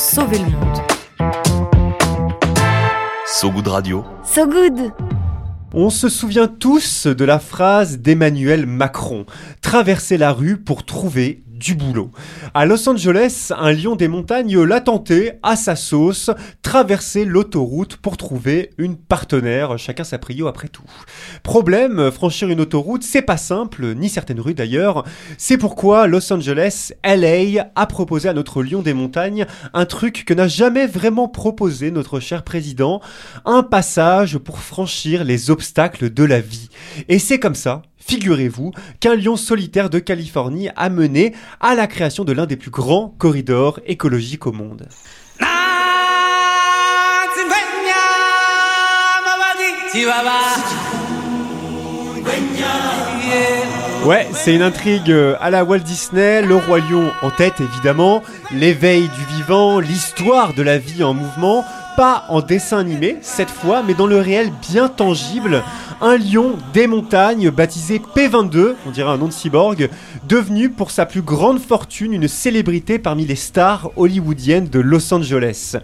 sauver le monde. So Good Radio. So good On se souvient tous de la phrase d'Emmanuel Macron Traverser la rue pour trouver du boulot. À Los Angeles, un lion des montagnes l'a tenté à sa sauce, traverser l'autoroute pour trouver une partenaire, chacun sa prio après tout. Problème, franchir une autoroute, c'est pas simple, ni certaines rues d'ailleurs. C'est pourquoi Los Angeles, LA, a proposé à notre lion des montagnes un truc que n'a jamais vraiment proposé notre cher président, un passage pour franchir les obstacles de la vie. Et c'est comme ça Figurez-vous qu'un lion solitaire de Californie a mené à la création de l'un des plus grands corridors écologiques au monde. Ouais, c'est une intrigue euh, à la Walt Disney, le roi lion en tête évidemment, l'éveil du vivant, l'histoire de la vie en mouvement, pas en dessin animé cette fois, mais dans le réel bien tangible, un lion des montagnes baptisé P22, on dirait un nom de cyborg, devenu pour sa plus grande fortune une célébrité parmi les stars hollywoodiennes de Los Angeles.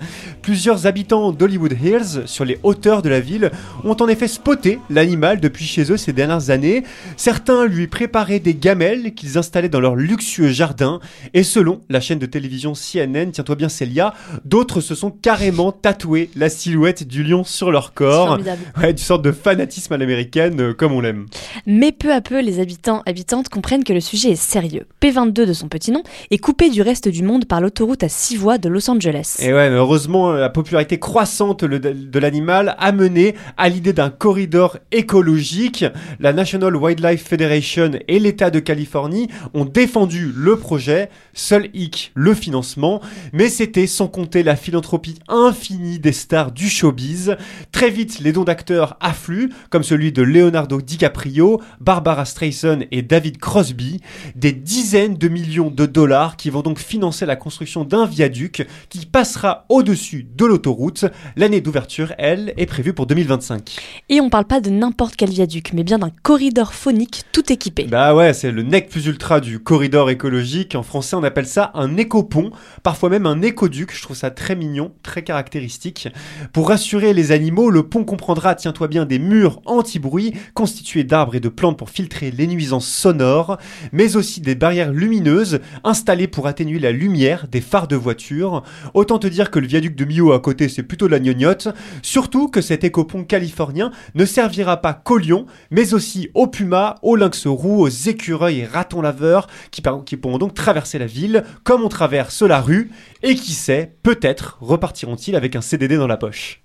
Plusieurs habitants d'Hollywood Hills, sur les hauteurs de la ville, ont en effet spoté l'animal depuis chez eux ces dernières années. Certains lui préparaient des gamelles qu'ils installaient dans leur luxueux jardin, et selon la chaîne de télévision CNN, tiens-toi bien Célia, d'autres se sont carrément tatoués la silhouette du lion sur leur corps. Ouais, sorte de fanatisme à américaine euh, comme on l'aime. Mais peu à peu, les habitants habitantes comprennent que le sujet est sérieux. P22 de son petit nom est coupé du reste du monde par l'autoroute à 6 voies de Los Angeles. Et ouais, heureusement, la popularité croissante de l'animal a mené à l'idée d'un corridor écologique. La National Wildlife Federation et l'État de Californie ont défendu le projet, seul hic le financement, mais c'était sans compter la philanthropie infinie des stars du showbiz. Très vite, les dons d'acteurs affluent, comme celui celui de Leonardo DiCaprio, Barbara Streisand et David Crosby, des dizaines de millions de dollars qui vont donc financer la construction d'un viaduc qui passera au-dessus de l'autoroute. L'année d'ouverture, elle, est prévue pour 2025. Et on parle pas de n'importe quel viaduc, mais bien d'un corridor phonique tout équipé. Bah ouais, c'est le nec plus ultra du corridor écologique. En français, on appelle ça un écopont, parfois même un écoduc. Je trouve ça très mignon, très caractéristique. Pour rassurer les animaux, le pont comprendra, tiens-toi bien, des murs anti bruit constitué d'arbres et de plantes pour filtrer les nuisances sonores, mais aussi des barrières lumineuses installées pour atténuer la lumière des phares de voiture. Autant te dire que le viaduc de Mio à côté c'est plutôt de la gnognotte, surtout que cet écopont californien ne servira pas qu'aux lions, mais aussi aux pumas, aux lynx roux, aux écureuils et ratons laveurs qui, qui pourront donc traverser la ville comme on traverse la rue, et qui sait, peut-être repartiront-ils avec un CDD dans la poche.